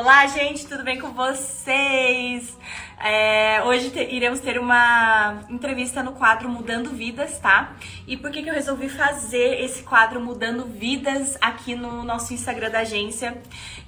Olá, gente, tudo bem com vocês? É, hoje te, iremos ter uma entrevista no quadro Mudando Vidas, tá? E por que, que eu resolvi fazer esse quadro Mudando Vidas aqui no nosso Instagram da agência?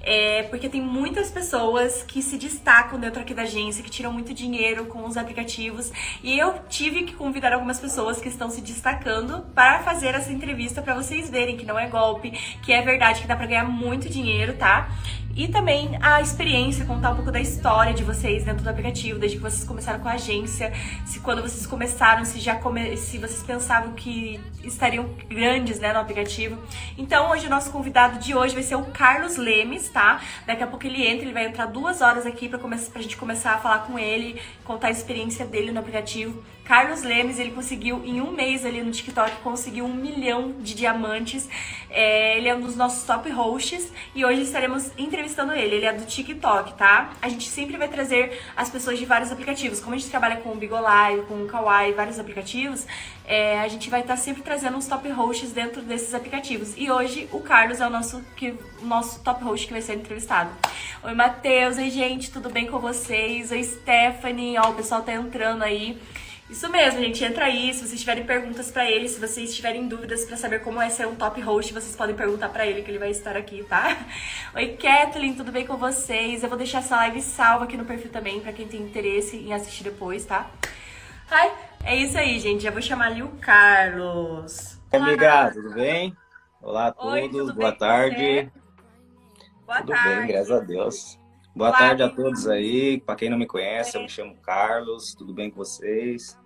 É, porque tem muitas pessoas que se destacam dentro aqui da agência, que tiram muito dinheiro com os aplicativos. E eu tive que convidar algumas pessoas que estão se destacando para fazer essa entrevista para vocês verem que não é golpe, que é verdade, que dá para ganhar muito dinheiro, tá? E também a experiência, contar um pouco da história de vocês dentro do aplicativo, desde que vocês começaram com a agência, se quando vocês começaram, se já come... se vocês pensavam que estariam grandes, né, no aplicativo. Então, hoje o nosso convidado de hoje vai ser o Carlos Lemes, tá? Daqui a pouco ele entra, ele vai entrar duas horas aqui para come... a gente começar a falar com ele, contar a experiência dele no aplicativo. Carlos Lemes, ele conseguiu em um mês ali no TikTok, conseguiu um milhão de diamantes. É, ele é um dos nossos top hosts e hoje estaremos entrevistando ele. Ele é do TikTok, tá? A gente sempre vai trazer as pessoas de vários aplicativos. Como a gente trabalha com o Bigolive, com o Kawaii, vários aplicativos, é, a gente vai estar tá sempre trazendo os top hosts dentro desses aplicativos. E hoje o Carlos é o nosso, que, o nosso top host que vai ser entrevistado. Oi, Matheus. Oi, gente, tudo bem com vocês? Oi, Stephanie. Ó, o pessoal tá entrando aí. Isso mesmo, gente. Entra aí. Se vocês tiverem perguntas para ele, se vocês tiverem dúvidas para saber como é ser um top host, vocês podem perguntar para ele que ele vai estar aqui, tá? Oi, Kathleen, tudo bem com vocês? Eu vou deixar essa live salva aqui no perfil também para quem tem interesse em assistir depois, tá? Ai, é isso aí, gente. Já vou chamar ali o Carlos. Olá, amiga, tudo bem? Olá a todos, Oi, boa tarde. Boa tudo tarde. bem, graças a Deus. Boa Olá, tarde a todos aí. Para quem não me conhece, eu me chamo Carlos. Tudo bem com vocês?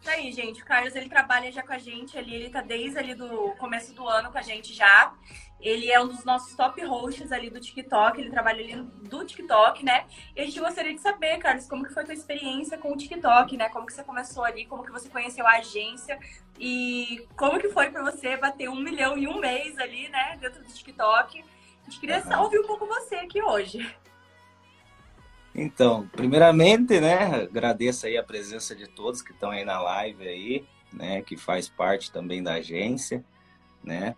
Isso aí, gente. O Carlos, ele trabalha já com a gente ali, ele tá desde ali do começo do ano com a gente já. Ele é um dos nossos top hosts ali do TikTok, ele trabalha ali do TikTok, né? E a gente gostaria de saber, Carlos, como que foi a tua experiência com o TikTok, né? Como que você começou ali, como que você conheceu a agência e como que foi para você bater um milhão em um mês ali, né? Dentro do TikTok. A gente queria uhum. ouvir um pouco você aqui hoje. Então, primeiramente, né, agradeço aí a presença de todos que estão aí na live aí, né, que faz parte também da agência, né.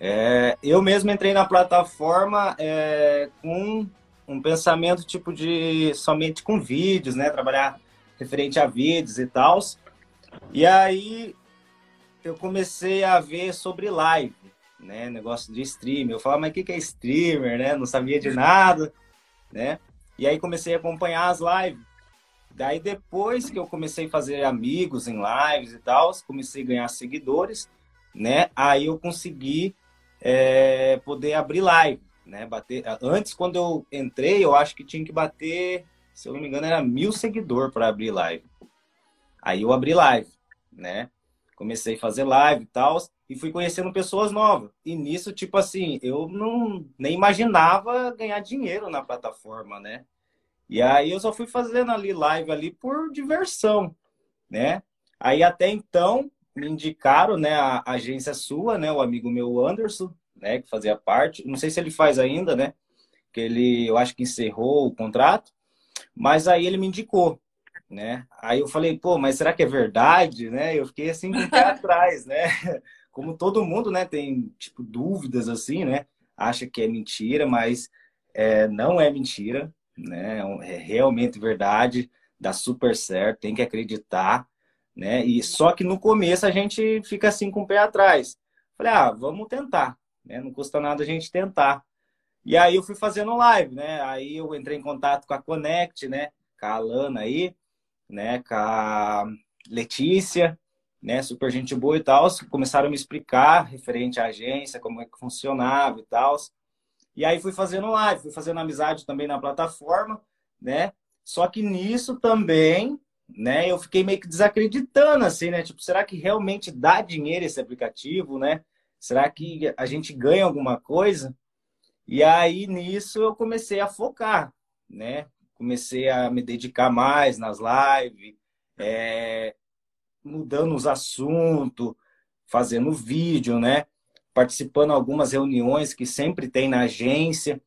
É, eu mesmo entrei na plataforma é, com um pensamento tipo de somente com vídeos, né, trabalhar referente a vídeos e tal. E aí eu comecei a ver sobre live, né, negócio de streamer. Eu falava, mas o que é streamer, né? Não sabia de nada, né? E aí comecei a acompanhar as lives. Daí depois que eu comecei a fazer amigos em lives e tal, comecei a ganhar seguidores, né? Aí eu consegui é, poder abrir live, né? Bater. Antes, quando eu entrei, eu acho que tinha que bater, se eu não me engano, era mil seguidores para abrir live. Aí eu abri live, né? Comecei a fazer live e tal, e fui conhecendo pessoas novas. E nisso, tipo assim, eu não nem imaginava ganhar dinheiro na plataforma, né? E aí eu só fui fazendo ali live ali por diversão, né? Aí até então me indicaram, né, a agência sua, né, o amigo meu Anderson, né, que fazia parte. Não sei se ele faz ainda, né? Que ele, eu acho que encerrou o contrato, mas aí ele me indicou, né? Aí eu falei, pô, mas será que é verdade, né? Eu fiquei assim com o pé atrás, né? Como todo mundo, né, tem tipo dúvidas assim, né? Acha que é mentira, mas é, não é mentira, né? É, é realmente verdade, dá super certo, tem que acreditar, né? E só que no começo a gente fica assim com o pé atrás. Falei, ah, vamos tentar, né? Não custa nada a gente tentar. E aí eu fui fazendo live, né? Aí eu entrei em contato com a Connect, né? Com a Alana aí, né? Com a Letícia, né? Super gente boa e tal. Começaram a me explicar referente à agência, como é que funcionava e tal. E aí fui fazendo live, fui fazendo amizade também na plataforma, né? Só que nisso também, né, eu fiquei meio que desacreditando, assim, né? Tipo, será que realmente dá dinheiro esse aplicativo, né? Será que a gente ganha alguma coisa? E aí nisso eu comecei a focar, né? Comecei a me dedicar mais nas lives, é, mudando os assuntos, fazendo vídeo, né? participando de algumas reuniões que sempre tem na agência,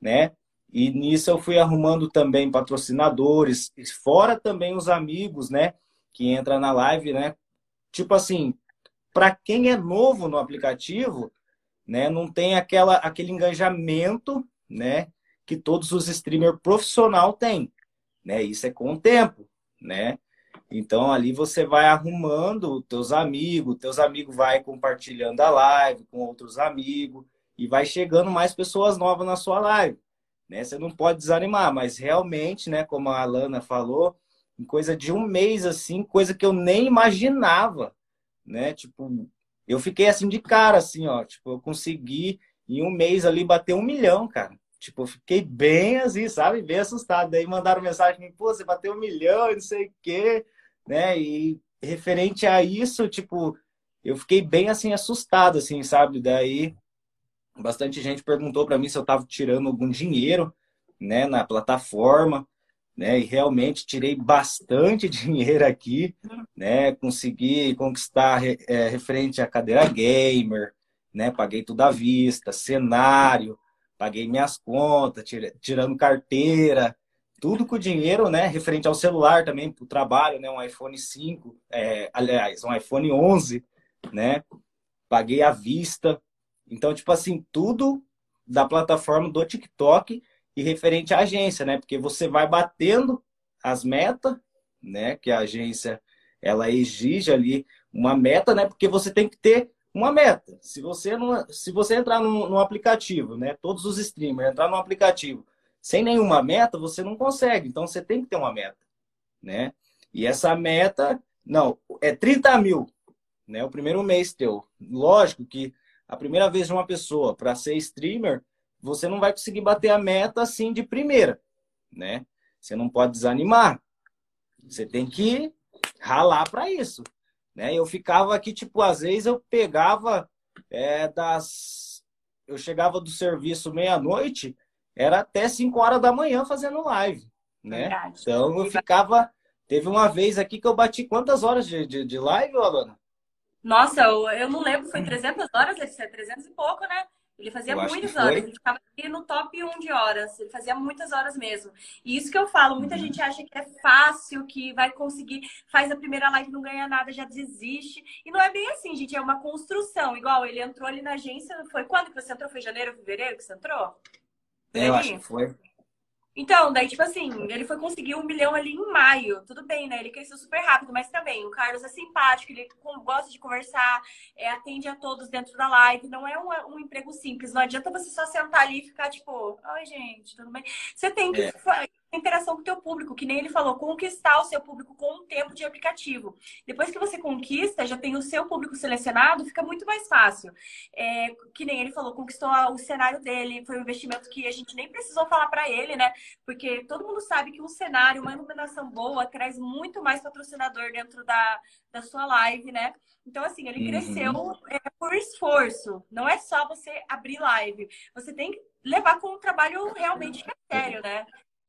né? E nisso eu fui arrumando também patrocinadores, fora também os amigos, né? Que entra na live, né? Tipo assim, para quem é novo no aplicativo, né? Não tem aquela, aquele engajamento, né? Que todos os streamers profissional têm, né? Isso é com o tempo, né? Então ali você vai arrumando teus amigos, teus amigos vai compartilhando a live com outros amigos e vai chegando mais pessoas novas na sua live, né? Você não pode desanimar, mas realmente, né, como a Alana falou, em coisa de um mês assim, coisa que eu nem imaginava, né? Tipo, eu fiquei assim de cara assim, ó, tipo, eu consegui em um mês ali bater um milhão, cara. Tipo, fiquei bem assim, sabe? Bem assustado. Daí mandaram mensagem, pô, você bateu um milhão e não sei o quê né? E referente a isso, tipo, eu fiquei bem assim assustado, assim, sabe? Daí bastante gente perguntou para mim se eu estava tirando algum dinheiro, né, na plataforma, né? E realmente tirei bastante dinheiro aqui, né? Consegui conquistar é, referente à cadeira gamer, né? Paguei tudo à vista, cenário, paguei minhas contas, tirando carteira, tudo com dinheiro, né? Referente ao celular também, para o trabalho, né? Um iPhone 5, é, aliás, um iPhone 11, né? Paguei à vista. Então, tipo assim, tudo da plataforma do TikTok e referente à agência, né? Porque você vai batendo as metas, né? Que a agência ela exige ali uma meta, né? Porque você tem que ter uma meta. Se você não, se você entrar no, aplicativo, né? Todos os streamers entrar no aplicativo sem nenhuma meta, você não consegue. Então, você tem que ter uma meta, né? E essa meta, não, é 30 mil, né? O primeiro mês teu. Lógico que a primeira vez de uma pessoa para ser streamer, você não vai conseguir bater a meta assim de primeira, né? Você não pode desanimar. Você tem que ralar para isso, né? Eu ficava aqui, tipo, às vezes eu pegava é, das... Eu chegava do serviço meia-noite, era até 5 horas da manhã fazendo live, né? Verdade. Então eu ficava. Teve uma vez aqui que eu bati quantas horas de, de, de live, Alana? Nossa, eu, eu não lembro, foi 300 horas, deve ser 300 e pouco, né? Ele fazia eu muitas horas, ele ficava aqui no top 1 de horas, ele fazia muitas horas mesmo. E isso que eu falo, muita uhum. gente acha que é fácil, que vai conseguir, faz a primeira live, não ganha nada, já desiste. E não é bem assim, gente, é uma construção. Igual ele entrou ali na agência, foi quando que você entrou? Foi janeiro, fevereiro que você entrou? É, eu acho que foi. Então, daí, tipo assim, ele foi conseguir um milhão ali em maio. Tudo bem, né? Ele cresceu super rápido, mas também o Carlos é simpático, ele gosta de conversar, é, atende a todos dentro da live. Não é um, um, emprego simples. Não adianta você só sentar ali e ficar, tipo, ai, gente, tudo bem. Você tem que é interação com o teu público, que nem ele falou, conquistar o seu público com um tempo de aplicativo. Depois que você conquista, já tem o seu público selecionado, fica muito mais fácil. É, que nem ele falou, conquistou o cenário dele, foi um investimento que a gente nem precisou falar para ele, né? Porque todo mundo sabe que um cenário, uma iluminação boa, traz muito mais patrocinador dentro da, da sua live, né? Então, assim, ele uhum. cresceu é, por esforço. Não é só você abrir live. Você tem que levar com um trabalho realmente sério, né?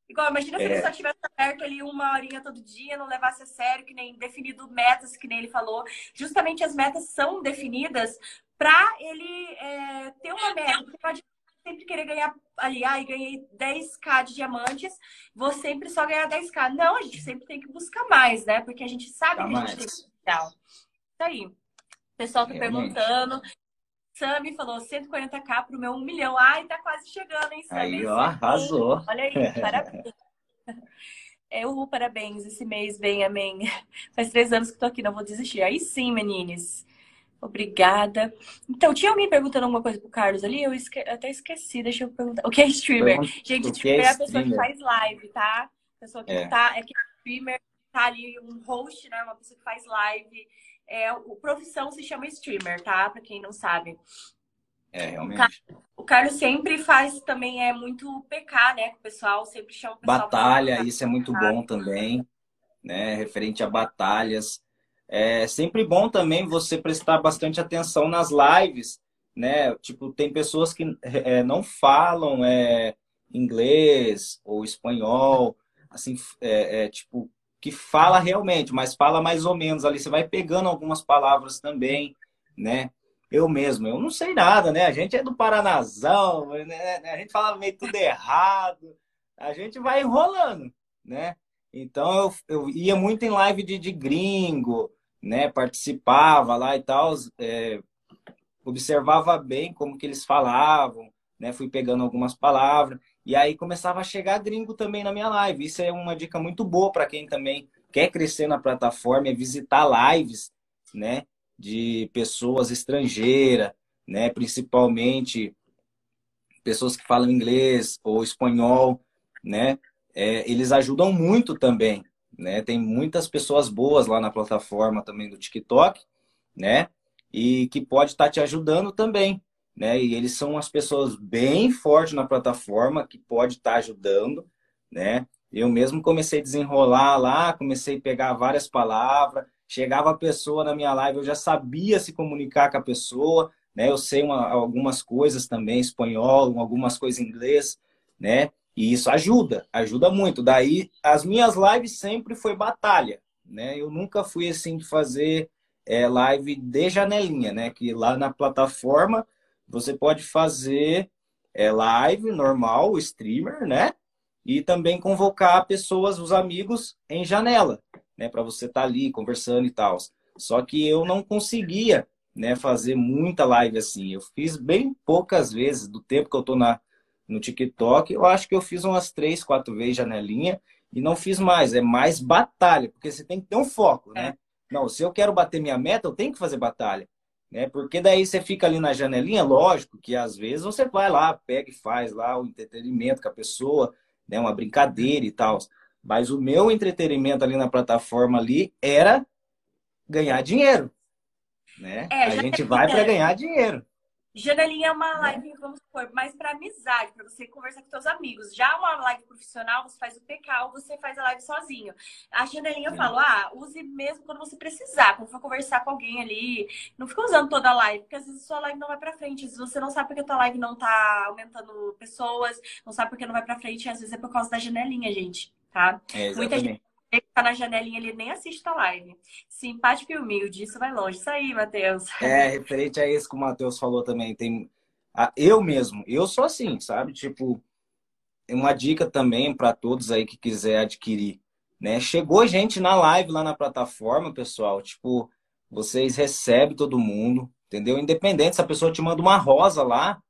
Igual, imagina se é. ele só tivesse aberto ali uma horinha todo dia, não levasse a sério, que nem definido metas, que nem ele falou. Justamente as metas são definidas para ele é, ter uma meta. Você pode sempre querer ganhar ali, ai, ganhei 10k de diamantes, vou sempre só ganhar 10k. Não, a gente sempre tem que buscar mais, né? Porque a gente sabe que a gente tem potencial. Isso aí. O pessoal tá Realmente. perguntando. Sami falou 140k pro meu 1 milhão. Ai, tá quase chegando, hein, Sami? Aí, ó, arrasou. Olha aí, parabéns. É o parabéns, esse mês vem, amém. Faz três anos que tô aqui, não vou desistir. Aí sim, menines. Obrigada. Então, tinha alguém perguntando alguma coisa pro Carlos ali? Eu esque... até esqueci, deixa eu perguntar. O que é streamer? Gente, streamer é, é a pessoa que faz live, tá? A pessoa que é. tá, é que é streamer, tá ali um host, né? Uma pessoa que faz live é, o profissão se chama streamer, tá? Para quem não sabe. É, realmente. O Carlos sempre faz também, é muito PK, né? O pessoal, sempre chama o pessoal. Batalha, isso é muito bom também, né? Referente a batalhas. É sempre bom também você prestar bastante atenção nas lives, né? Tipo, tem pessoas que é, não falam é, inglês ou espanhol, assim, é, é, tipo, que fala realmente, mas fala mais ou menos ali. Você vai pegando algumas palavras também, né? Eu mesmo, eu não sei nada, né? A gente é do Paranazão, né? a gente fala meio tudo errado, a gente vai enrolando, né? Então eu, eu ia muito em live de, de gringo, né? Participava lá e tal, é, observava bem como que eles falavam, né? Fui pegando algumas palavras E aí começava a chegar gringo também na minha live. Isso é uma dica muito boa para quem também quer crescer na plataforma, é visitar lives, né, de pessoas estrangeiras, né, principalmente pessoas que falam inglês ou espanhol, né, é, eles ajudam muito também, né? Tem muitas pessoas boas lá na plataforma também do TikTok, né? E que pode estar tá te ajudando também, né? E eles são as pessoas bem fortes na plataforma que pode estar tá ajudando, né? Eu mesmo comecei a desenrolar lá, comecei a pegar várias palavras, chegava a pessoa na minha live, eu já sabia se comunicar com a pessoa, né? Eu sei uma, algumas coisas também, espanhol, algumas coisas em inglês, né? E isso ajuda, ajuda muito. Daí, as minhas lives sempre foi batalha, né? Eu nunca fui assim de fazer é, live de janelinha, né? Que lá na plataforma você pode fazer é, live normal, streamer, né? E também convocar pessoas, os amigos, em janela, né? Para você estar tá ali conversando e tal. Só que eu não conseguia, né? Fazer muita live assim. Eu fiz bem poucas vezes do tempo que eu tô na, no TikTok. Eu acho que eu fiz umas três, quatro vezes janelinha e não fiz mais. É mais batalha, porque você tem que ter um foco, né? É. Não, se eu quero bater minha meta, eu tenho que fazer batalha né? Porque daí você fica ali na janelinha, lógico que às vezes você vai lá, pega e faz lá o entretenimento com a pessoa, né? Uma brincadeira e tal. Mas o meu entretenimento ali na plataforma ali era ganhar dinheiro, né? É, a gente vai para ganhar dinheiro. Janelinha é uma live, vamos supor, mais para amizade, para você conversar com seus amigos. Já uma live profissional, você faz o PK ou você faz a live sozinho. A janelinha eu falo, ah, use mesmo quando você precisar, quando for conversar com alguém ali. Não fica usando toda a live, porque às vezes a sua live não vai para frente. Se você não sabe porque a tua live não tá aumentando pessoas, não sabe porque não vai para frente, às vezes é por causa da janelinha, gente, tá? É, Muita gente que tá na janelinha, ele nem assiste a live. Simpático e humilde, isso vai longe. Isso aí, Matheus. É, referente a isso que o Matheus falou também. Tem... Eu mesmo, eu sou assim, sabe? Tipo, uma dica também para todos aí que quiser adquirir. Né? Chegou gente na live lá na plataforma, pessoal. Tipo, vocês recebem todo mundo, entendeu? Independente se a pessoa te manda uma rosa lá,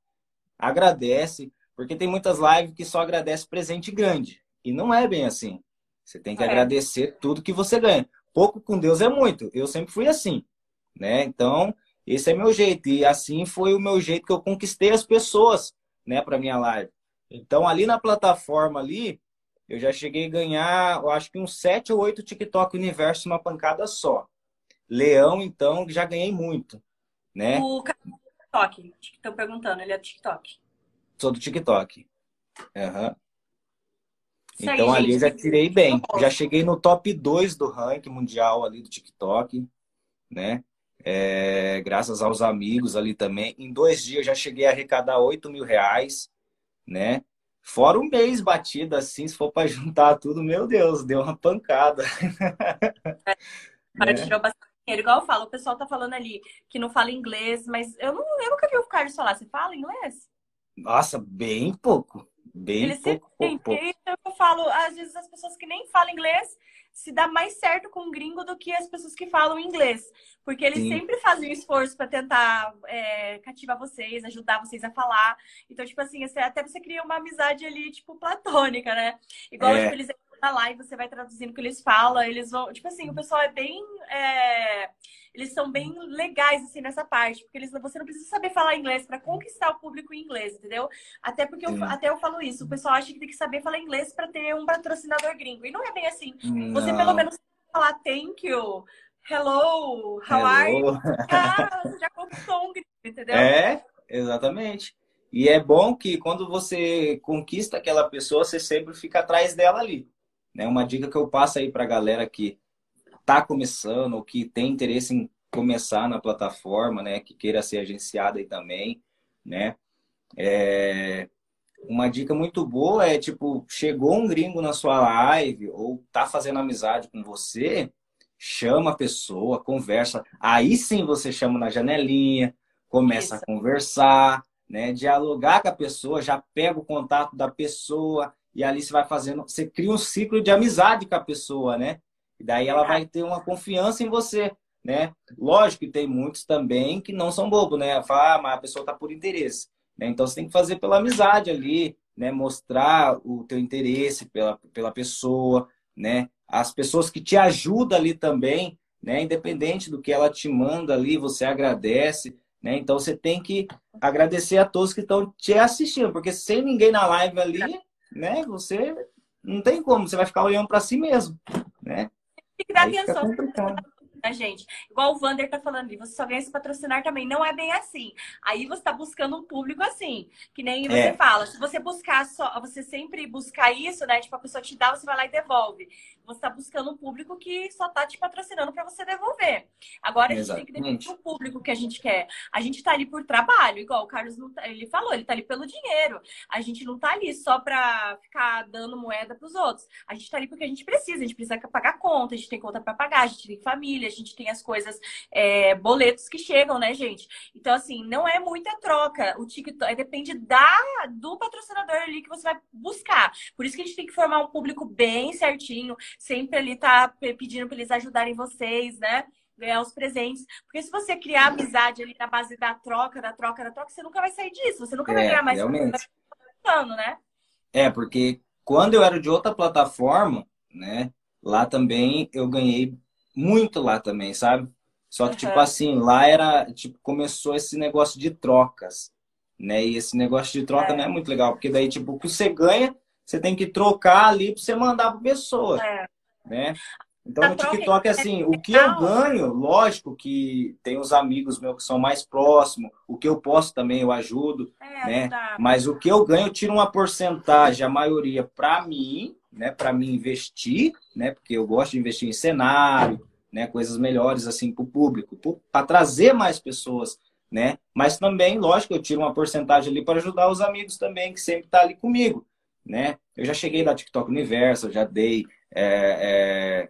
agradece. Porque tem muitas lives que só agradece presente grande. E não é bem assim. Você tem que é. agradecer tudo que você ganha. Pouco com Deus é muito. Eu sempre fui assim, né? Então, esse é meu jeito. E assim foi o meu jeito que eu conquistei as pessoas, né, para minha live. Então, ali na plataforma ali, eu já cheguei a ganhar, eu acho que uns 7 ou 8 TikTok Universo uma pancada só. Leão, então, já ganhei muito, né? O TikTok, estão perguntando, ele é do TikTok. Sou do TikTok. Aham. Uhum. Isso então aí, ali gente. já tirei bem. Já cheguei no top 2 do ranking mundial ali do TikTok, né? É, graças aos amigos ali também. Em dois dias já cheguei a arrecadar 8 mil reais, né? Fora um mês batido assim, se for para juntar tudo, meu Deus, deu uma pancada. Para né? tirar bastante dinheiro. Igual eu falo, o pessoal tá falando ali que não fala inglês, mas eu, não, eu nunca vi o Carlos falar. Você fala inglês? Nossa, bem pouco. Bem Eles pouco, pouco, pouco. Eu falo, às vezes as pessoas que nem falam inglês se dá mais certo com o gringo do que as pessoas que falam inglês. Porque eles Sim. sempre fazem um esforço para tentar é, cativar vocês, ajudar vocês a falar. Então, tipo assim, até você cria uma amizade ali, tipo, platônica, né? Igual é. tipo, eles na live, você vai traduzindo o que eles falam, eles vão. Tipo assim, o pessoal é bem. É, eles são bem legais, assim, nessa parte, porque eles, você não precisa saber falar inglês para conquistar o público em inglês, entendeu? Até porque eu, até eu falo isso, o pessoal acha que tem que saber falar inglês para ter um patrocinador gringo. E não é bem assim. Não. Você pelo menos falar thank you. Hello, how Hello. are you? Ah, você já conquistou um gringo, entendeu? É, exatamente. E é bom que quando você conquista aquela pessoa, você sempre fica atrás dela ali. Né? Uma dica que eu passo aí para a galera que está começando ou que tem interesse em começar na plataforma, né? Que queira ser agenciada aí também, né? É... Uma dica muito boa é, tipo, chegou um gringo na sua live ou tá fazendo amizade com você, chama a pessoa, conversa. Aí sim você chama na janelinha, começa Isso. a conversar, né? Dialogar com a pessoa, já pega o contato da pessoa, e ali você vai fazendo, você cria um ciclo de amizade com a pessoa, né? E daí ela vai ter uma confiança em você, né? Lógico que tem muitos também que não são bobos, né? Fala, ah, mas a pessoa tá por interesse, né? Então você tem que fazer pela amizade ali, né, mostrar o teu interesse pela, pela pessoa, né? As pessoas que te ajudam ali também, né? Independente do que ela te manda ali, você agradece, né? Então você tem que agradecer a todos que estão te assistindo, porque sem ninguém na live ali, né? Você não tem como, você vai ficar olhando para si mesmo, né? Tem que dar Aí atenção né, gente? Igual o Vander tá falando ali, você só ganha se patrocinar também. Não é bem assim. Aí você tá buscando um público assim, que nem você é. fala. Se você buscar só, você sempre buscar isso, né? Tipo, a pessoa te dá, você vai lá e devolve. Você tá buscando um público que só tá te patrocinando para você devolver. Agora a gente tem que definir o público que a gente quer. A gente tá ali por trabalho, igual o Carlos tá, ele falou, ele tá ali pelo dinheiro. A gente não tá ali só pra ficar dando moeda pros outros. A gente tá ali porque a gente precisa, a gente precisa pagar conta, a gente tem conta para pagar, a gente tem família, a gente tem as coisas, é, boletos que chegam, né, gente? Então, assim, não é muita troca. O TikTok depende da, do patrocinador ali que você vai buscar. Por isso que a gente tem que formar um público bem certinho, sempre ali tá pedindo para eles ajudarem vocês, né? ganhar os presentes. Porque se você criar amizade ali na base da troca, da troca, da troca, você nunca vai sair disso. Você nunca é, vai ganhar mais realmente. Ano, né? É, porque quando eu era de outra plataforma, né? Lá também eu ganhei muito lá também, sabe? Só que, uhum. tipo assim, lá era, tipo, começou esse negócio de trocas, né? E esse negócio de troca é. não é muito legal, porque daí, tipo, o que você ganha, você tem que trocar ali pra você mandar pra pessoa, é. né? Então, a no TikTok, é assim, o que eu ganho, lógico que tem os amigos meus que são mais próximos, o que eu posso também eu ajudo, é, né? Tá. Mas o que eu ganho, eu tiro uma porcentagem, a maioria, para mim, né? Para mim investir, né? Porque eu gosto de investir em cenário, né, coisas melhores assim para o público, para trazer mais pessoas, né? Mas também, lógico, eu tiro uma porcentagem ali para ajudar os amigos também que sempre tá ali comigo, né? Eu já cheguei da TikTok Universo, já dei é, é,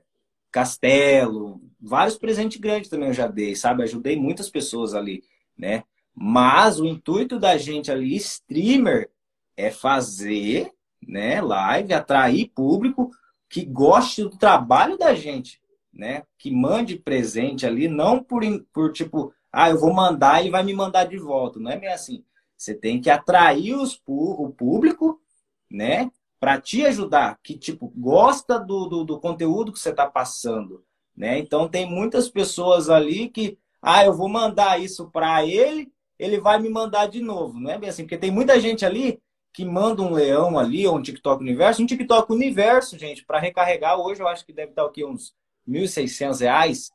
Castelo, vários presentes grandes também eu já dei, sabe? Ajudei muitas pessoas ali, né? Mas o intuito da gente ali, streamer, é fazer, né, live, atrair público que goste do trabalho da gente, né? Que mande presente ali, não por, por tipo, ah, eu vou mandar e vai me mandar de volta. Não é bem assim. Você tem que atrair os, o público, né? Para te ajudar, que tipo, gosta do, do, do conteúdo que você está passando. Né? Então tem muitas pessoas ali que, ah, eu vou mandar isso para ele, ele vai me mandar de novo. Não é bem assim, porque tem muita gente ali que manda um leão ali, ou um TikTok universo, um TikTok universo, gente, para recarregar hoje eu acho que deve estar aqui uns 1.600 reais,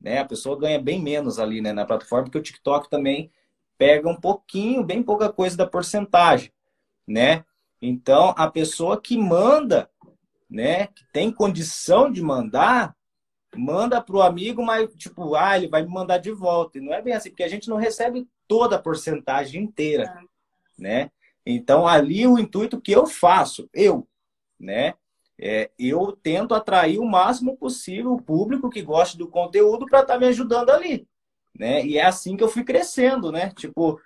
né? A pessoa ganha bem menos ali né, na plataforma, porque o TikTok também pega um pouquinho, bem pouca coisa da porcentagem, né? Então, a pessoa que manda, né, que tem condição de mandar, manda para o amigo, mas tipo, ah, ele vai me mandar de volta. E não é bem assim, porque a gente não recebe toda a porcentagem inteira, é. né? Então, ali o intuito que eu faço, eu, né, é, eu tento atrair o máximo possível o público que gosta do conteúdo para estar tá me ajudando ali. Né? E é assim que eu fui crescendo, né? Tipo,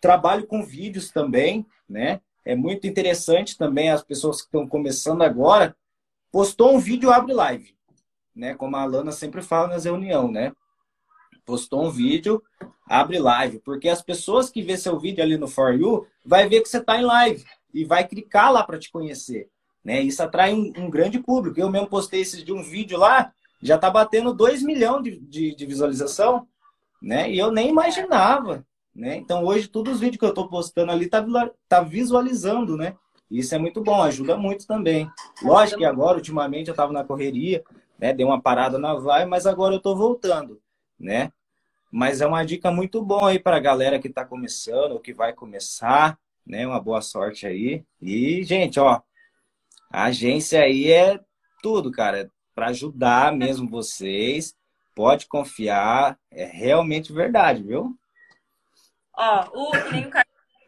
trabalho com vídeos também, né? É muito interessante também as pessoas que estão começando agora. Postou um vídeo, abre live, né? Como a Alana sempre fala nas reuniões, né? Postou um vídeo, abre live, porque as pessoas que vê seu vídeo ali no For You vai ver que você está em live e vai clicar lá para te conhecer. Né? Isso atrai um, um, grande público. Eu mesmo postei esse de um vídeo lá, já está batendo 2 milhões de, de, de, visualização, né? E eu nem imaginava, né? Então hoje todos os vídeos que eu estou postando ali tá, tá visualizando, né? Isso é muito bom, ajuda muito também. Lógico que agora, ultimamente, eu estava na correria, né? Dei uma parada na vai, mas agora eu estou voltando, né? Mas é uma dica muito boa aí para a galera que está começando ou que vai começar, né? Uma boa sorte aí. E, gente, ó, a agência aí é tudo, cara, para ajudar mesmo vocês. Pode confiar, é realmente verdade, viu? Ó, o, que nem o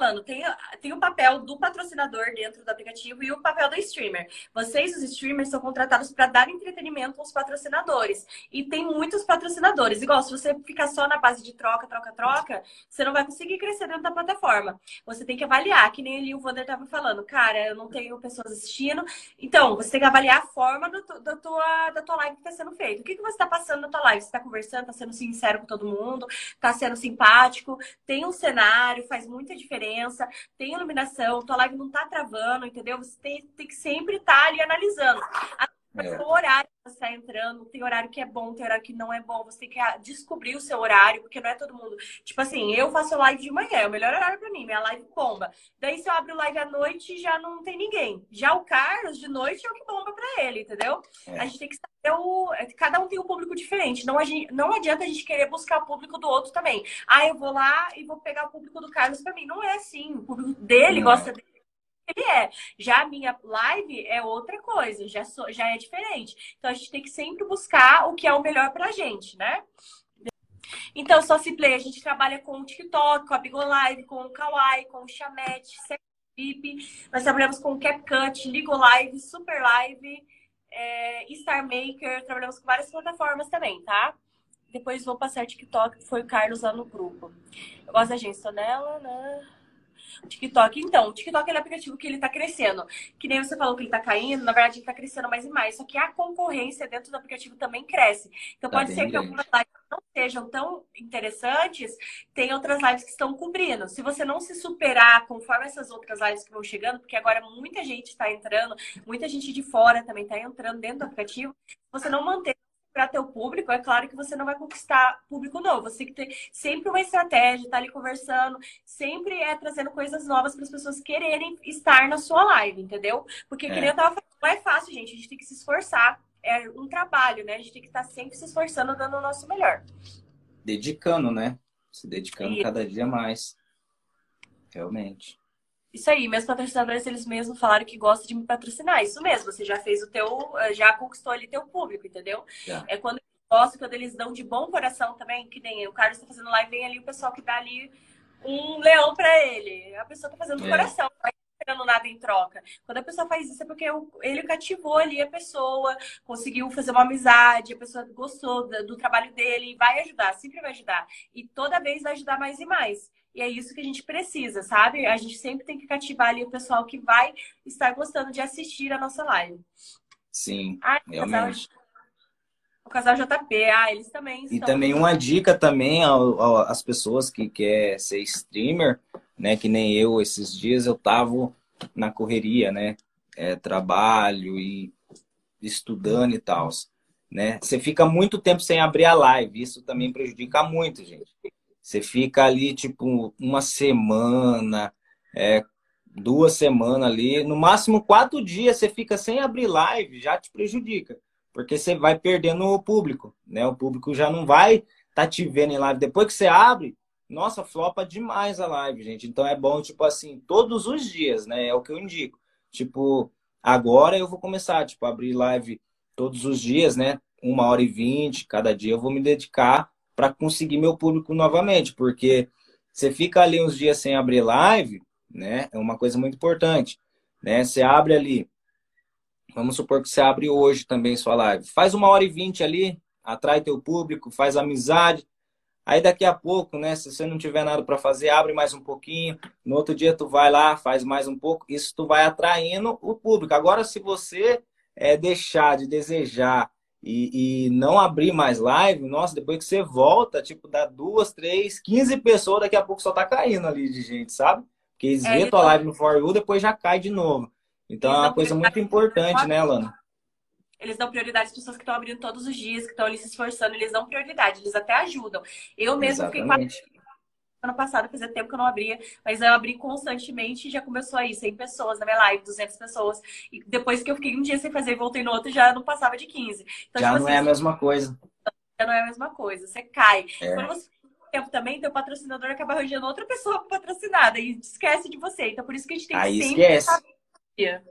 falando, tem, tem o papel do patrocinador dentro do aplicativo e o papel do streamer. Vocês, os streamers, são contratados para dar entretenimento aos patrocinadores. E tem muitos patrocinadores. Igual, se você ficar só na base de troca, troca, troca, você não vai conseguir crescer dentro da plataforma. Você tem que avaliar, que nem ali o Wander estava falando. Cara, eu não tenho pessoas assistindo. Então, você tem que avaliar a forma do, da, tua, da tua live que está sendo feita. O que, que você está passando na tua live? Você está conversando, está sendo sincero com todo mundo, está sendo simpático, tem um cenário, faz muita diferença diferença, tem iluminação, tua live não tá travando, entendeu? Você tem, tem que sempre estar tá ali analisando. É. O horário que você está entrando, tem horário que é bom, tem horário que não é bom. Você tem que descobrir o seu horário, porque não é todo mundo. Tipo assim, eu faço live de manhã, é o melhor horário para mim, minha live bomba. Daí, se eu abro live à noite, já não tem ninguém. Já o Carlos, de noite, é o que bomba para ele, entendeu? É. A gente tem que saber o. É, cada um tem um público diferente. Não, gente... não adianta a gente querer buscar o público do outro também. Ah, eu vou lá e vou pegar o público do Carlos para mim. Não é assim. O público dele não gosta é. dele ele é. Já a minha live é outra coisa, já, sou, já é diferente. Então a gente tem que sempre buscar o que é o melhor pra gente, né? Então, só se play, a gente trabalha com o TikTok, com a Bigolive, com o Kawaii, com o Chamete, VIP. Nós trabalhamos com o CapCut, Ligolive, Superlive, é, Star Maker, trabalhamos com várias plataformas também, tá? Depois vou passar TikTok, que foi o Carlos lá no grupo. Eu gosto da gente, estou nela, né? TikTok. Então, o TikTok é um aplicativo que ele tá crescendo. Que nem você falou que ele tá caindo, na verdade ele tá crescendo mais e mais. Só que a concorrência dentro do aplicativo também cresce. Então tá pode ser que algumas lives não sejam tão interessantes, tem outras lives que estão cobrindo. Se você não se superar conforme essas outras lives que vão chegando, porque agora muita gente está entrando, muita gente de fora também está entrando dentro do aplicativo, você não manter para teu público, é claro que você não vai conquistar público novo. Você tem que ter sempre uma estratégia, tá ali conversando, sempre é trazendo coisas novas para as pessoas quererem estar na sua live, entendeu? Porque, é. que nem eu tava falando, não é fácil, gente. A gente tem que se esforçar. É um trabalho, né? A gente tem que estar sempre se esforçando, dando o nosso melhor. Dedicando, né? Se dedicando e... cada dia mais. Realmente. Isso aí, meus patrocinadores, eles mesmos falaram que gostam de me patrocinar. Isso mesmo, você já fez o teu, eh, já conquistou ali teu público, entendeu? É quando eles gostam, quando eles dão de bom coração também, que nem o Carlos está fazendo live, vem ali o pessoal que dá ali um leão para ele. A pessoa tá fazendo é. coração, não vai esperando nada em troca. Quando a pessoa faz isso é porque ele cativou ali a pessoa, conseguiu fazer uma amizade, a pessoa gostou do trabalho dele, vai ajudar, sempre vai ajudar. E toda vez vai ajudar mais e mais. E é isso que a gente precisa, sabe? A gente sempre tem que cativar ali o pessoal que vai estar gostando de assistir a nossa live. Sim, ah, realmente. O casal, JP, ah, eles também estão... E também uma dica também às pessoas que quer ser streamer, né? Que nem eu, esses dias eu tava na correria, né? É, trabalho e estudando e tal, né? Você fica muito tempo sem abrir a live, isso também prejudica muito, gente. Você fica ali, tipo, uma semana, é, duas semanas ali, no máximo quatro dias você fica sem abrir live, já te prejudica. Porque você vai perdendo o público, né? O público já não vai tá te vendo em live. Depois que você abre, nossa, flopa demais a live, gente. Então é bom, tipo assim, todos os dias, né? É o que eu indico. Tipo, agora eu vou começar, tipo, abrir live todos os dias, né? Uma hora e vinte, cada dia eu vou me dedicar para conseguir meu público novamente, porque você fica ali uns dias sem abrir live, né? É uma coisa muito importante, né? Você abre ali, vamos supor que você abre hoje também sua live, faz uma hora e vinte ali, atrai teu público, faz amizade. Aí daqui a pouco, né, se você não tiver nada para fazer, abre mais um pouquinho. No outro dia tu vai lá, faz mais um pouco. Isso tu vai atraindo o público. Agora, se você é, deixar de desejar e, e, não abrir mais live, nossa, depois que você volta, tipo, dá duas, três, quinze pessoas, daqui a pouco só tá caindo ali de gente, sabe? Porque eles é, vêem tua live no For You, depois já cai de novo. Então é uma coisa muito importante, né, Alana? Eles dão prioridade às pessoas que estão abrindo todos os dias, que estão ali se esforçando, eles dão prioridade, eles até ajudam. Eu mesmo fiquei quatro ano passado, fazia tempo que eu não abria, mas eu abri constantemente e já começou aí 100 pessoas na minha live, 200 pessoas. E depois que eu fiquei um dia sem fazer e voltei no outro, já não passava de 15. Então, já tipo, não assim, é a mesma coisa. Já não é a mesma coisa, você cai. É. Quando você tempo também, teu patrocinador acaba arranjando outra pessoa patrocinada e esquece de você. Então, por isso que a gente tem aí que sempre esquece. É,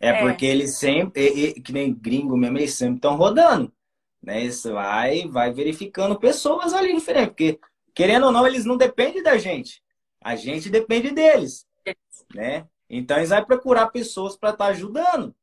é, porque eles sempre, que nem gringo mesmo, eles sempre estão rodando. Né? Isso vai, vai verificando pessoas ali diferentes. Porque querendo ou não, eles não dependem da gente. A gente depende deles, né? Então eles vão procurar pessoas para estar tá ajudando,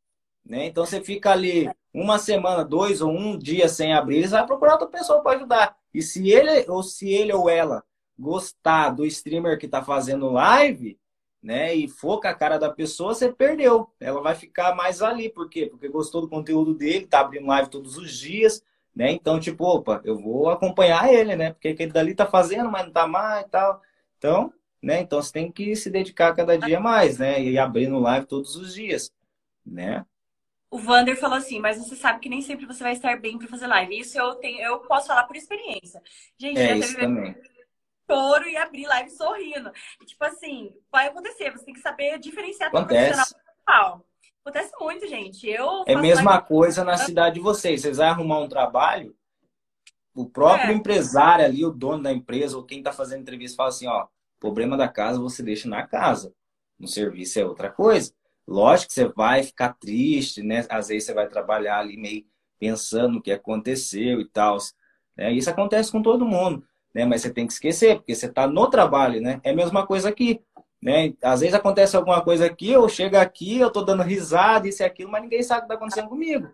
né? Então você fica ali uma semana, dois ou um dia sem abrir, eles vão procurar outra pessoa para ajudar. E se ele ou se ele ou ela gostar do streamer que está fazendo live, né, e for com a cara da pessoa, você perdeu. Ela vai ficar mais ali, por quê? Porque gostou do conteúdo dele, tá abrindo live todos os dias, né? Então, tipo, opa, eu vou acompanhar ele, né? Porque aquele dali tá fazendo, mas não tá mais e tal. Então, né? Então você tem que se dedicar cada dia mais, né? E abrindo live todos os dias, né? O Vander falou assim, mas você sabe que nem sempre você vai estar bem para fazer live. Isso eu tenho, eu posso falar por experiência. Gente, é, já isso também. choro e abrir live sorrindo. E, tipo assim, vai acontecer. Você tem que saber diferenciar Acontece. profissional Acontece muito, gente. Eu é a mesma coisa na cidade de vocês. Vocês vão arrumar um trabalho, o próprio é. empresário ali, o dono da empresa, ou quem está fazendo entrevista, fala assim, ó, problema da casa você deixa na casa. No serviço é outra coisa. Lógico que você vai ficar triste, né? Às vezes você vai trabalhar ali meio pensando no que aconteceu e tal. Né? Isso acontece com todo mundo, né? Mas você tem que esquecer, porque você está no trabalho, né? É a mesma coisa aqui, né? Às vezes acontece alguma coisa aqui, eu chego aqui, eu tô dando risada, isso e aquilo, mas ninguém sabe o que está acontecendo comigo,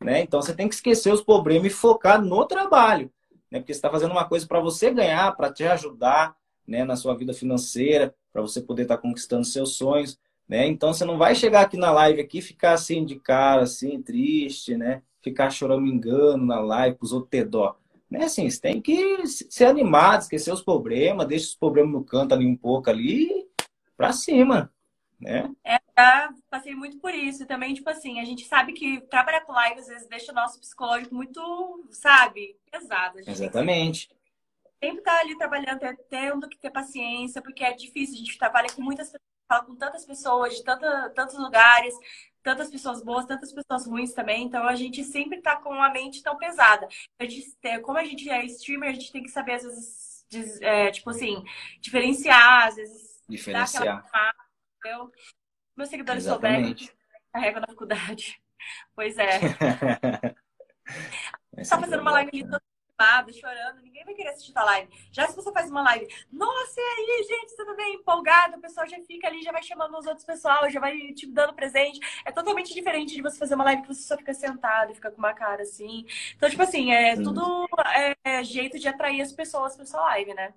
né? Então você tem que esquecer os problemas e focar no trabalho, né? Porque você está fazendo uma coisa para você ganhar, para te ajudar, né? Na sua vida financeira, para você poder estar tá conquistando seus sonhos. Né? Então você não vai chegar aqui na live aqui ficar assim de cara, assim, triste, né? Ficar chorando engano na live os outros ter dó. Né? Assim, você tem que ser animado, esquecer os problemas, deixa os problemas no canto ali um pouco ali para cima, né? É, já passei muito por isso. Também, tipo assim, a gente sabe que trabalhar com live às vezes deixa o nosso psicológico muito, sabe, pesado. Exatamente. Sempre tá ali trabalhando, tendo que ter paciência, porque é difícil, a gente trabalha com muitas pessoas fala com tantas pessoas de tanta, tantos lugares, tantas pessoas boas, tantas pessoas ruins também. Então a gente sempre tá com a mente tão pesada. A gente, como a gente é streamer, a gente tem que saber, às vezes, é, tipo assim, diferenciar, às vezes. Diferenciar. Aquela... Meus seguidores souberem, carrega na faculdade. Pois é. Só fazendo uma live ali preocupado, chorando, ninguém vai querer assistir a live. Já se você faz uma live, nossa, e aí, gente, tudo bem? Empolgado, o pessoal já fica ali, já vai chamando os outros pessoal, já vai te dando presente. É totalmente diferente de você fazer uma live que você só fica sentado e fica com uma cara assim. Então, tipo assim, é Sim. tudo é, é jeito de atrair as pessoas pra sua live, né?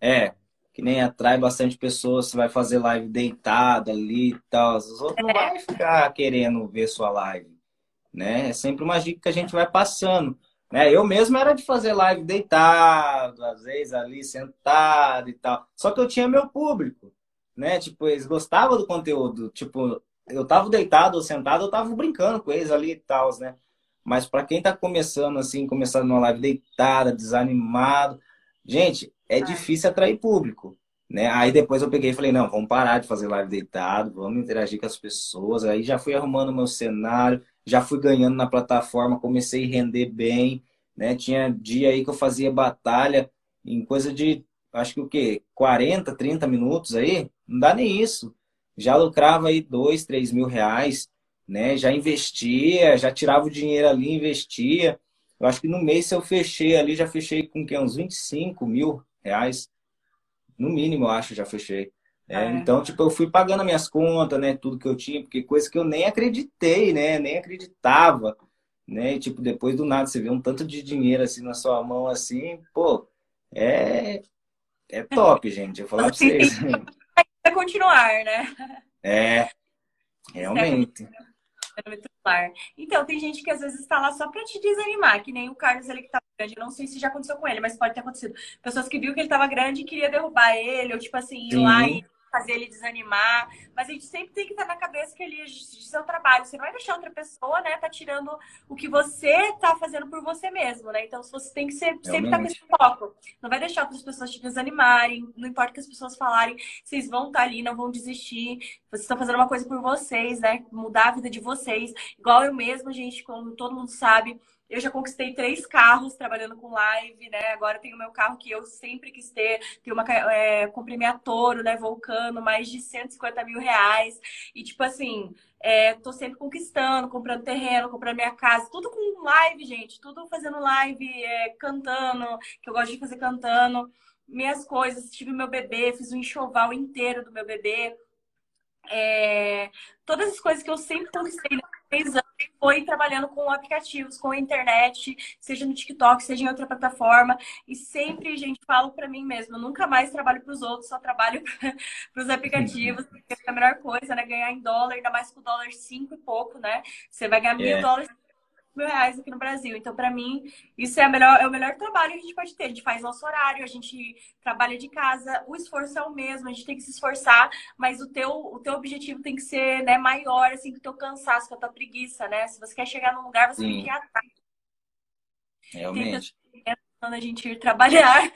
É, que nem atrai bastante pessoas, você vai fazer live deitada ali e tal. Os outros é. não vai ficar querendo ver sua live, né? É sempre uma dica que a gente vai passando. Né? Eu mesmo era de fazer live deitado, às vezes ali sentado e tal. Só que eu tinha meu público, né? Tipo, eles gostavam do conteúdo. Tipo, eu tava deitado ou sentado, eu tava brincando com eles ali e tal, né? Mas para quem tá começando assim, começando uma live deitada, desanimado, gente, é difícil atrair público, né? Aí depois eu peguei e falei, não, vamos parar de fazer live deitado, vamos interagir com as pessoas. Aí já fui arrumando meu cenário, já fui ganhando na plataforma, comecei a render bem, né? Tinha dia aí que eu fazia batalha em coisa de, acho que o quê? 40, 30 minutos aí? Não dá nem isso. Já lucrava aí dois, três mil reais, né? Já investia, já tirava o dinheiro ali, investia. Eu acho que no mês, se eu fechei ali, já fechei com que, uns 25 mil reais. No mínimo, eu acho, já fechei. É, é. Então, tipo, eu fui pagando minhas contas, né? Tudo que eu tinha, porque coisa que eu nem acreditei, né? Nem acreditava, né? E, tipo, depois do nada, você vê um tanto de dinheiro assim na sua mão, assim, pô, é, é top, gente. Eu falar pra vocês. Vai continuar, né? É, realmente. Então, tem gente que às vezes está lá só para te desanimar, que nem o Carlos ali que tá grande. Eu não sei se já aconteceu com ele, mas pode ter acontecido. Pessoas que viu que ele estava grande e queria derrubar ele, ou tipo assim, ir Sim. lá e fazer ele desanimar. Mas a gente sempre tem que estar na cabeça que ele é de seu trabalho. Você não vai deixar outra pessoa, né, tá tirando o que você tá fazendo por você mesmo, né? Então você tem que ser, sempre estar tá com esse foco. Não vai deixar outras pessoas te desanimarem. Não importa o que as pessoas falarem, vocês vão estar tá ali, não vão desistir. Vocês estão fazendo uma coisa por vocês, né? Mudar a vida de vocês. Igual eu mesma, gente, como todo mundo sabe. Eu já conquistei três carros trabalhando com live, né? Agora tenho meu carro que eu sempre quis ter. Tenho uma, é, comprei minha Toro, né? Vulcano, mais de 150 mil reais. E, tipo assim, é, tô sempre conquistando, comprando terreno, comprando minha casa. Tudo com live, gente. Tudo fazendo live, é, cantando, que eu gosto de fazer cantando. Minhas coisas. Tive meu bebê, fiz um enxoval inteiro do meu bebê. É, todas as coisas que eu sempre conquistei três anos foi trabalhando com aplicativos, com a internet, seja no TikTok, seja em outra plataforma. E sempre, gente, falo para mim mesmo, eu nunca mais trabalho para os outros, só trabalho para os aplicativos, porque é a melhor coisa, né? Ganhar em dólar, ainda mais com o dólar cinco e pouco, né? Você vai ganhar mil é. dólares mil reais aqui no Brasil. Então, para mim, isso é, a melhor, é o melhor trabalho que a gente pode ter. A gente faz nosso horário, a gente trabalha de casa, o esforço é o mesmo, a gente tem que se esforçar, mas o teu, o teu objetivo tem que ser né, maior, assim, que o teu cansaço, que a tua preguiça, né? Se você quer chegar num lugar, você Sim. tem que ir atrás. Realmente. Quando a gente ir trabalhar.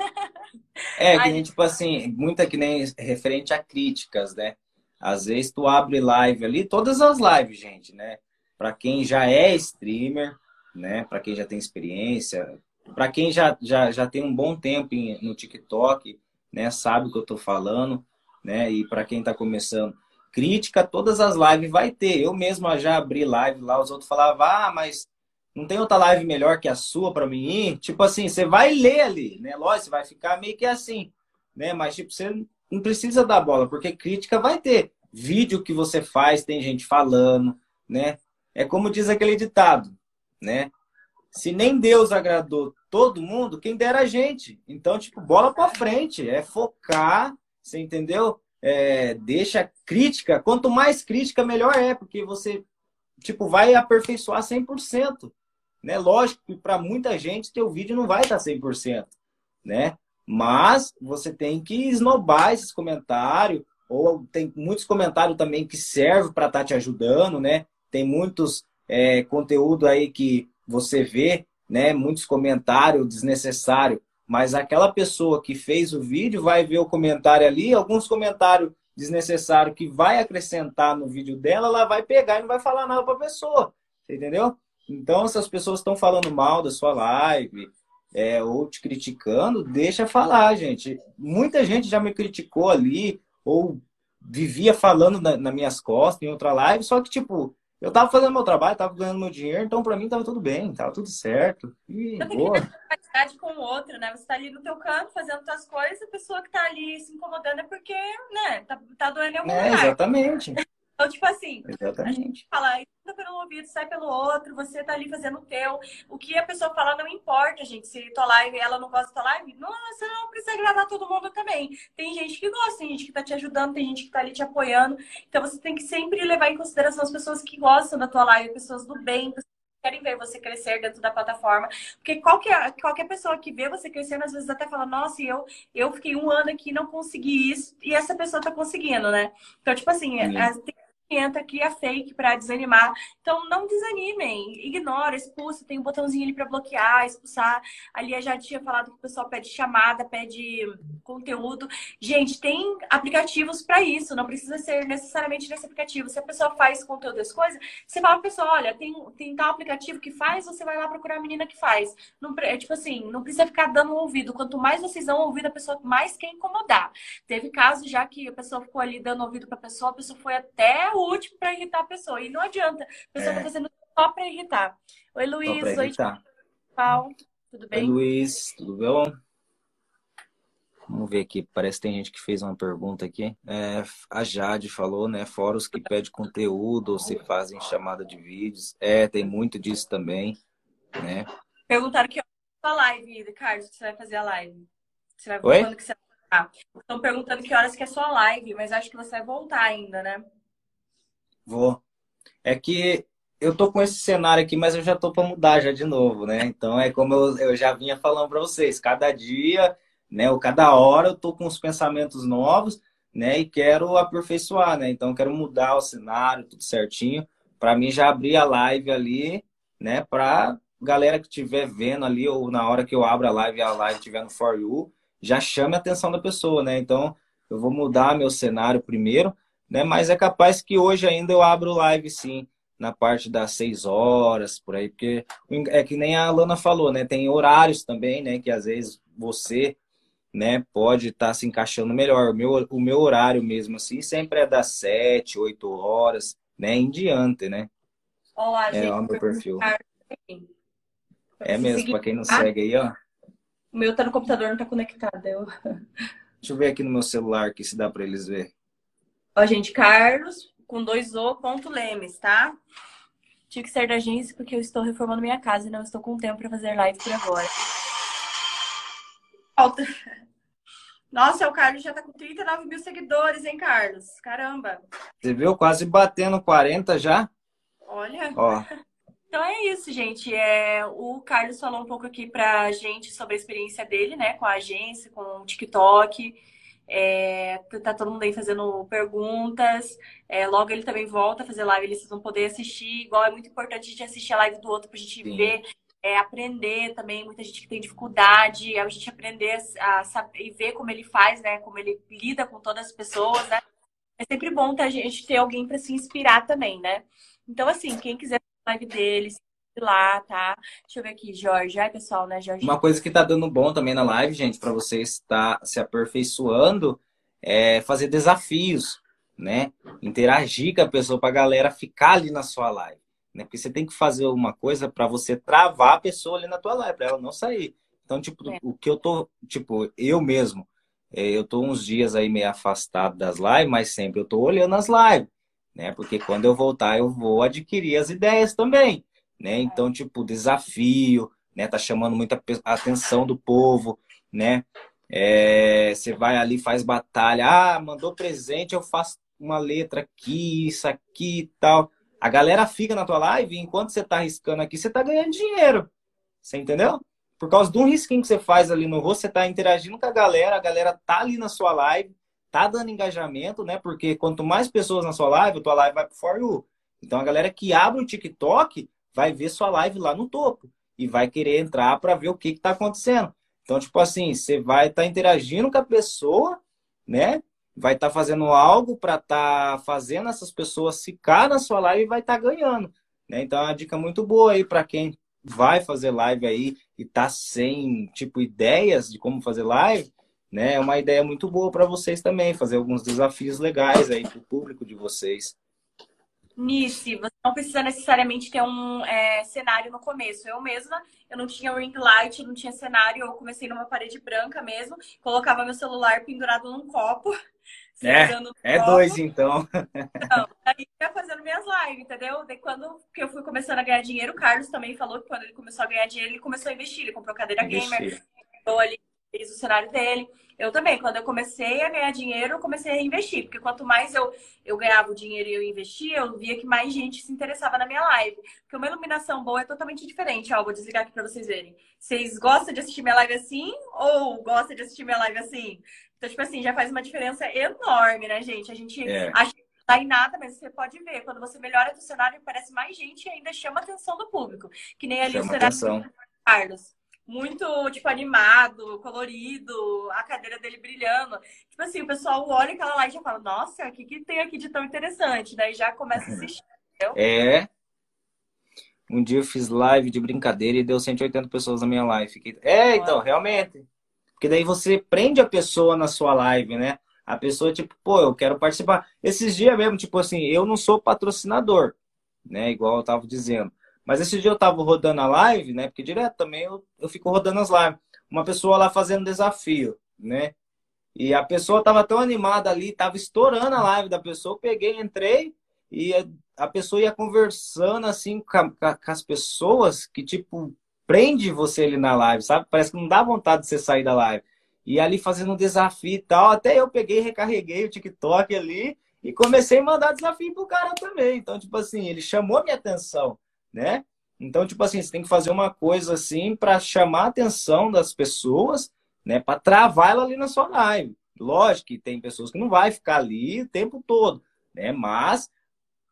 É, que nem, tipo assim, muita que nem referente a críticas, né? Às vezes tu abre live ali, todas as lives, gente, né? Para quem já é streamer, né? Para quem já tem experiência, para quem já, já, já tem um bom tempo no TikTok, né? Sabe o que eu tô falando, né? E para quem tá começando, crítica, todas as lives vai ter. Eu mesmo já abri live lá, os outros falavam, ah, mas não tem outra live melhor que a sua para mim ir? Tipo assim, você vai ler ali, né? Lógico, você vai ficar meio que assim, né? Mas tipo, você não precisa dar bola, porque crítica vai ter. Vídeo que você faz, tem gente falando, né? É como diz aquele ditado, né? Se nem Deus agradou todo mundo, quem dera a gente. Então, tipo, bola para frente, é focar, você entendeu? É, deixa crítica, quanto mais crítica, melhor é, porque você, tipo, vai aperfeiçoar 100%. Né? Lógico que para muita gente teu vídeo não vai estar 100%, né? Mas você tem que esnobar esses comentários, ou tem muitos comentários também que servem para estar tá te ajudando, né? Tem muitos é, conteúdo aí que você vê, né? Muitos comentários desnecessários, mas aquela pessoa que fez o vídeo vai ver o comentário ali, alguns comentários desnecessários que vai acrescentar no vídeo dela, ela vai pegar e não vai falar nada para a pessoa, entendeu? Então, se as pessoas estão falando mal da sua live, é, ou te criticando, deixa falar, gente. Muita gente já me criticou ali, ou vivia falando na, nas minhas costas em outra live, só que, tipo, eu tava fazendo meu trabalho, tava ganhando meu dinheiro, então pra mim tava tudo bem, tava tudo certo. E, Você boa. tem que ter com o outro, né? Você tá ali no teu canto fazendo tuas coisas, a pessoa que tá ali se incomodando é porque, né, tá, tá doendo em algum é, lugar. Exatamente. Então, tipo assim, Exatamente. a gente fala, entra pelo ouvido, sai pelo outro, você tá ali fazendo o teu. O que a pessoa fala não importa, gente. Se tua live, ela não gosta da tua live, não, você não precisa agradar todo mundo também. Tem gente que gosta, tem gente que tá te ajudando, tem gente que tá ali te apoiando. Então você tem que sempre levar em consideração as pessoas que gostam da tua live, pessoas do bem, pessoas querem ver você crescer dentro da plataforma. Porque qualquer, qualquer pessoa que vê você crescendo, às vezes até fala, nossa, eu, eu fiquei um ano aqui não consegui isso, e essa pessoa tá conseguindo, né? Então, tipo assim, tem entra, cria fake para desanimar. Então, não desanimem, ignora, expulsa. Tem um botãozinho ali para bloquear, expulsar. Ali eu já tinha falado que o pessoal pede chamada, pede conteúdo. Gente, tem aplicativos para isso, não precisa ser necessariamente nesse aplicativo. Se a pessoa faz conteúdo das coisas, você fala pra pessoa: olha, tem, tem tal aplicativo que faz, você vai lá procurar a menina que faz. Não, é tipo assim, não precisa ficar dando um ouvido. Quanto mais vocês dão ouvido, a pessoa mais quer incomodar. Teve casos já que a pessoa ficou ali dando ouvido pra pessoa, a pessoa foi até o último para irritar a pessoa. E não adianta. A pessoa está é. fazendo só para irritar. Oi, Luiz. Oi, Paulo. Tudo bem? Oi, Luiz. Tudo bom? Vamos ver aqui, parece que tem gente que fez uma pergunta aqui. É, a Jade falou, né? Fóruns que pedem conteúdo ou se fazem chamada de vídeos. É, tem muito disso também, né? Perguntaram que a live, que você vai fazer a live. Você vai Oi? quando que você vai voltar. Estão perguntando que horas que é sua live, mas acho que você vai voltar ainda, né? Vou. É que eu tô com esse cenário aqui, mas eu já tô para mudar já de novo, né? Então é como eu, eu já vinha falando para vocês, cada dia, né, ou cada hora eu tô com os pensamentos novos, né, e quero aperfeiçoar, né? Então quero mudar o cenário, tudo certinho, para mim já abrir a live ali, né, para galera que estiver vendo ali ou na hora que eu abro a live a live estiver no For You, já chame a atenção da pessoa, né? Então eu vou mudar meu cenário primeiro né? Mas é capaz que hoje ainda eu abro live sim, na parte das seis horas, por aí, porque é que nem a Alana falou, né? Tem horários também, né? Que às vezes você, né, pode estar tá se encaixando melhor. O meu, o meu horário mesmo, assim, sempre é das sete, oito horas, né? Em diante, né? Olá, é, gente. o meu perfil. É mesmo, para quem não segue aí, ó. O meu tá no computador, não tá conectado. Eu... Deixa eu ver aqui no meu celular aqui se dá para eles ver. Ó, gente, Carlos com dois O ponto Lemes, tá? Tive que sair da agência porque eu estou reformando minha casa e não estou com tempo para fazer live por agora. Falta. Nossa, o Carlos já tá com 39 mil seguidores, hein, Carlos? Caramba. Você viu? Quase batendo 40 já. Olha. Ó. Então é isso, gente. É, o Carlos falou um pouco aqui pra gente sobre a experiência dele, né, com a agência, com o TikTok. É, tá todo mundo aí fazendo perguntas. É, logo ele também volta a fazer live, eles vão poder assistir. Igual é muito importante a gente assistir a live do outro pra gente Sim. ver, é, aprender também. Muita gente que tem dificuldade, a gente aprender a, saber e ver como ele faz, né? Como ele lida com todas as pessoas, né? É sempre bom a gente ter alguém para se inspirar também, né? Então, assim, quem quiser live dele, lá, tá? Deixa eu ver aqui, Jorge. Ai, pessoal, né, Jorge? Uma coisa que tá dando bom também na live, gente, para você estar se aperfeiçoando, é fazer desafios, né? Interagir com a pessoa para a galera ficar ali na sua live, né? Porque você tem que fazer uma coisa para você travar a pessoa ali na tua live, para ela não sair. Então, tipo, é. o que eu tô, tipo, eu mesmo, é, eu tô uns dias aí meio afastado das lives, mas sempre eu tô olhando as lives, né? Porque quando eu voltar, eu vou adquirir as ideias também né? Então, tipo, desafio, né? Tá chamando muita atenção do povo, né? É, você vai ali, faz batalha. Ah, mandou presente, eu faço uma letra aqui, isso aqui e tal. A galera fica na tua live enquanto você tá arriscando aqui, você tá ganhando dinheiro. Você entendeu? Por causa de um risquinho que você faz ali no rosto, você tá interagindo com a galera, a galera tá ali na sua live, tá dando engajamento, né? Porque quanto mais pessoas na sua live, a tua live vai pro For You. Então a galera que abre o TikTok vai ver sua live lá no topo e vai querer entrar para ver o que está acontecendo. Então, tipo assim, você vai estar tá interagindo com a pessoa, né? Vai estar tá fazendo algo para estar tá fazendo essas pessoas ficar na sua live e vai estar tá ganhando. Né? Então, é uma dica muito boa aí para quem vai fazer live aí e tá sem, tipo, ideias de como fazer live, né? É uma ideia muito boa para vocês também, fazer alguns desafios legais aí para o público de vocês. Nice, você não precisa necessariamente ter um é, cenário no começo. Eu mesma, eu não tinha ring light, não tinha cenário, eu comecei numa parede branca mesmo, colocava meu celular pendurado num copo. É, é copo. dois então. Não, aí ia fazendo minhas lives, entendeu? Daí quando que eu fui começando a ganhar dinheiro, o Carlos também falou que quando ele começou a ganhar dinheiro, ele começou a investir, ele comprou cadeira Investir. gamer, ali fez o cenário dele. Eu também, quando eu comecei a ganhar dinheiro, eu comecei a investir, porque quanto mais eu, eu ganhava o dinheiro e eu investia, eu via que mais gente se interessava na minha live. Porque uma iluminação boa é totalmente diferente. Ó, vou desligar aqui para vocês verem. Vocês gostam de assistir minha live assim ou gostam de assistir minha live assim? Então, tipo assim, já faz uma diferença enorme, né, gente? A gente é. acha que não dá em nada, mas você pode ver. Quando você melhora o cenário, parece mais gente e ainda chama a atenção do público. Que nem ali chama o cenário atenção. do Carlos muito, tipo, animado, colorido, a cadeira dele brilhando. Tipo assim, o pessoal olha aquela lá e já fala, nossa, o que, que tem aqui de tão interessante? Daí já começa a assistir, entendeu? É. Um dia eu fiz live de brincadeira e deu 180 pessoas na minha live. Fiquei... É, então, realmente. Porque daí você prende a pessoa na sua live, né? A pessoa, tipo, pô, eu quero participar. Esses dias mesmo, tipo assim, eu não sou patrocinador, né? Igual eu tava dizendo. Mas esse dia eu tava rodando a live, né? Porque direto também eu, eu fico rodando as lives. Uma pessoa lá fazendo desafio, né? E a pessoa tava tão animada ali, tava estourando a live da pessoa. Eu peguei, entrei e a pessoa ia conversando assim com, a, com as pessoas que, tipo, prende você ali na live, sabe? Parece que não dá vontade de você sair da live. E ali fazendo um desafio e tal. Até eu peguei, recarreguei o TikTok ali e comecei a mandar desafio pro cara também. Então, tipo assim, ele chamou minha atenção né? Então, tipo assim, você tem que fazer uma coisa assim para chamar a atenção das pessoas, né? Para travar ela ali na sua live. Lógico que tem pessoas que não vai ficar ali o tempo todo, né? Mas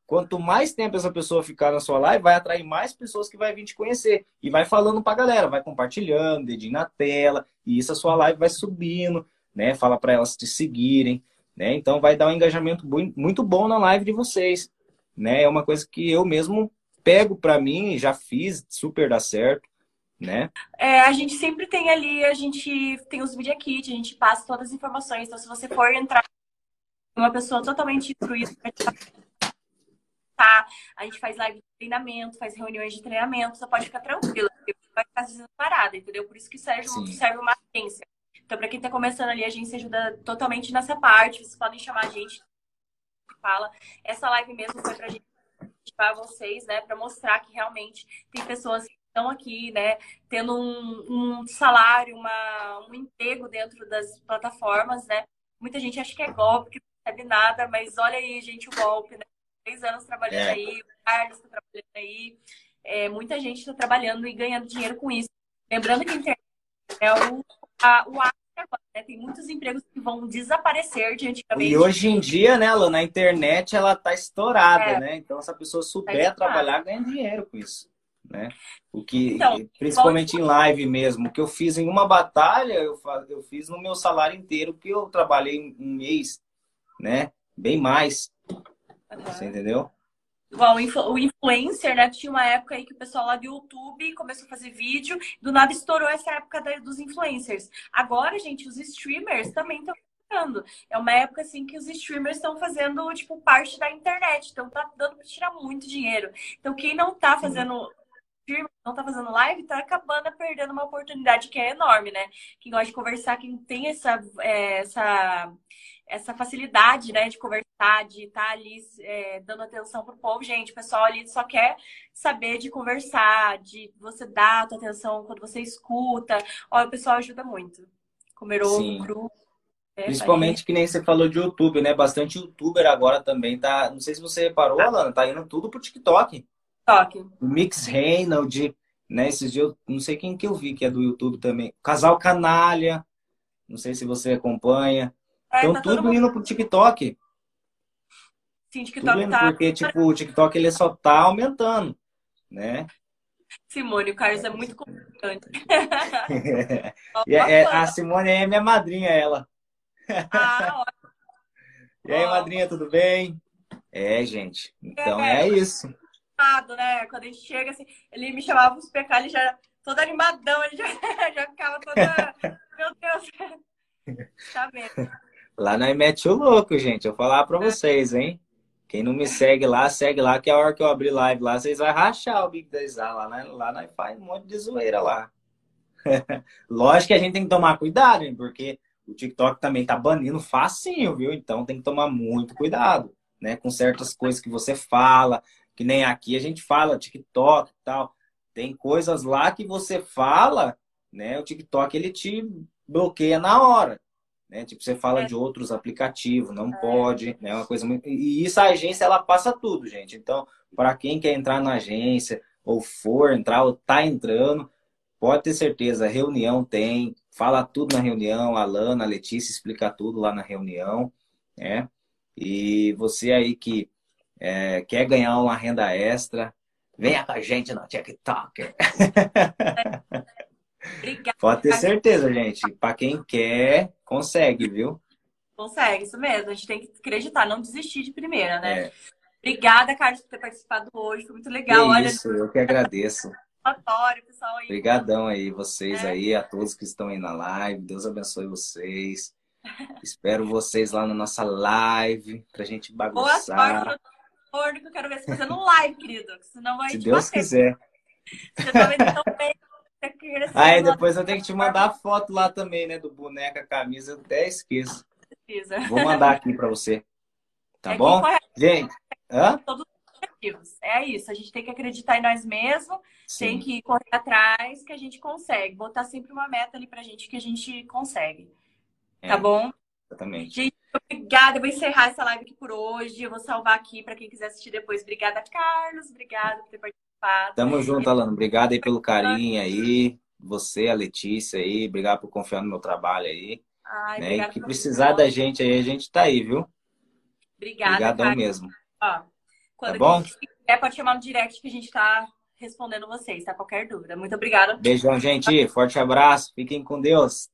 quanto mais tempo essa pessoa ficar na sua live, vai atrair mais pessoas que vai vir te conhecer e vai falando para galera, vai compartilhando, dedinho na tela, e isso a sua live vai subindo, né? Fala para elas te seguirem, né? Então vai dar um engajamento muito bom na live de vocês, né? É uma coisa que eu mesmo pego para mim, já fiz, super dá certo, né? É, a gente sempre tem ali, a gente tem os media kits, a gente passa todas as informações. Então, se você for entrar uma pessoa totalmente instruída, tá? A gente faz live de treinamento, faz reuniões de treinamento, você pode ficar tranquila, porque vai ficar fazendo parada, entendeu? Por isso que serve, serve uma agência. Então, para quem está começando ali, a agência ajuda totalmente nessa parte. Vocês podem chamar a gente. Fala. Essa live mesmo foi pra gente para vocês, né, para mostrar que realmente tem pessoas que estão aqui, né, tendo um, um salário, uma, um emprego dentro das plataformas, né. Muita gente acha que é golpe, que não recebe nada, mas olha aí, gente, o golpe, né? Três anos trabalhando é. aí, o Carlos está trabalhando aí. é, muita gente está trabalhando e ganhando dinheiro com isso. Lembrando que a internet é o, a, o né? Tem muitos empregos que vão desaparecer de antigamente. E hoje em dia, né, Lu, na internet ela tá estourada, é. né? Então, se a pessoa souber tá trabalhar, ganha dinheiro com isso. Né? O que, então, principalmente em live mesmo, o que eu fiz em uma batalha, eu, eu fiz no meu salário inteiro, que eu trabalhei um mês, né? Bem mais. Uhum. Você entendeu? Igual o influencer, né? Tinha uma época aí que o pessoal lá do YouTube começou a fazer vídeo, do nada estourou essa época dos influencers. Agora, gente, os streamers também estão é uma época assim que os streamers estão fazendo tipo parte da internet, então tá dando para tirar muito dinheiro. Então quem não tá fazendo não tá fazendo live, tá acabando perdendo uma oportunidade que é enorme, né? Quem gosta de conversar, quem tem essa é, essa essa facilidade, né, de conversar, de estar tá ali é, dando atenção pro povo. Gente, o pessoal ali só quer saber de conversar, de você dar a tua atenção quando você escuta. Olha, o pessoal ajuda muito. Comer ovo cru. É, Principalmente aí... que nem você falou de YouTube, né? Bastante youtuber agora também tá. Não sei se você reparou, Alana, tá indo tudo pro TikTok. TikTok. Mix Reynolds, né? Esses dias, eu não sei quem que eu vi que é do YouTube também. Casal Canalha. Não sei se você acompanha. É, então tá tudo mundo... indo pro TikTok. Sim, TikTok tá. Porque, tipo, o TikTok ele só tá aumentando, né? Simone, o Carlos é muito complicante. e é, a Simone é minha madrinha, ela. Ah, ótimo. e aí, madrinha, tudo bem? É, gente. Então é, é isso. Né? Quando a gente chega, assim, ele me chamava para pecar, ele já todo animadão, ele já, já ficava toda. Meu Deus. Tá vendo? Lá na mete o louco, gente. Eu vou falar pra vocês, hein? Quem não me segue lá, segue lá, que a hora que eu abrir live lá, vocês vão rachar o Big 10A. Lá, né? lá nós faz um monte de zoeira lá. Lógico que a gente tem que tomar cuidado, hein? Porque o TikTok também tá banindo facinho, viu? Então tem que tomar muito cuidado, né? Com certas coisas que você fala, que nem aqui a gente fala TikTok e tal. Tem coisas lá que você fala, né? O TikTok ele te bloqueia na hora. Né? Tipo, você fala é. de outros aplicativos, não é. pode, né? Uma coisa muito... E isso a agência ela passa tudo, gente. Então, para quem quer entrar na agência ou for entrar ou tá entrando, pode ter certeza, reunião tem, fala tudo na reunião, a Lana, a Letícia explica tudo lá na reunião, né? E você aí que é, quer ganhar uma renda extra, venha com a gente no TikTok. Obrigada. Pode ter certeza, gente. Para quem quer, consegue, viu? Consegue, isso mesmo. A gente tem que acreditar, não desistir de primeira, né? É. Obrigada, Carlos, por ter participado hoje. Foi muito legal. Que Olha, isso, eu que agradeço. pessoal aí. Obrigadão aí, vocês é. aí, a todos que estão aí na live. Deus abençoe vocês. Espero vocês lá na nossa live pra gente bagunçar. Boa sorte no eu quero ver você fazendo live, querido. Senão vai Se Deus bater. quiser. Você tá vendo tão bem Aí depois eu tenho que te mandar a foto lá também, né? Do boneco, a camisa, eu até esqueço. Precisa. Vou mandar aqui para você. Tá é bom? Gente, hã? Todos os objetivos. É isso, a gente tem que acreditar em nós mesmos, Sim. tem que correr atrás que a gente consegue. Botar sempre uma meta ali pra gente que a gente consegue. É, tá bom? Exatamente. Gente, obrigada. Eu vou encerrar essa live aqui por hoje. Eu vou salvar aqui para quem quiser assistir depois. Obrigada, Carlos. Obrigada por ter participado Tamo junto, Alano. Obrigado aí pelo carinho aí. Você, a Letícia aí. Obrigado por confiar no meu trabalho aí. Ai, né? E que precisar da gente aí, a gente tá aí, viu? Obrigada. Obrigadão mesmo. Ó, quando tá bom? quiser, pode chamar no direct que a gente tá respondendo vocês, tá? Qualquer dúvida. Muito obrigada. Beijão, gente. Forte abraço. Fiquem com Deus.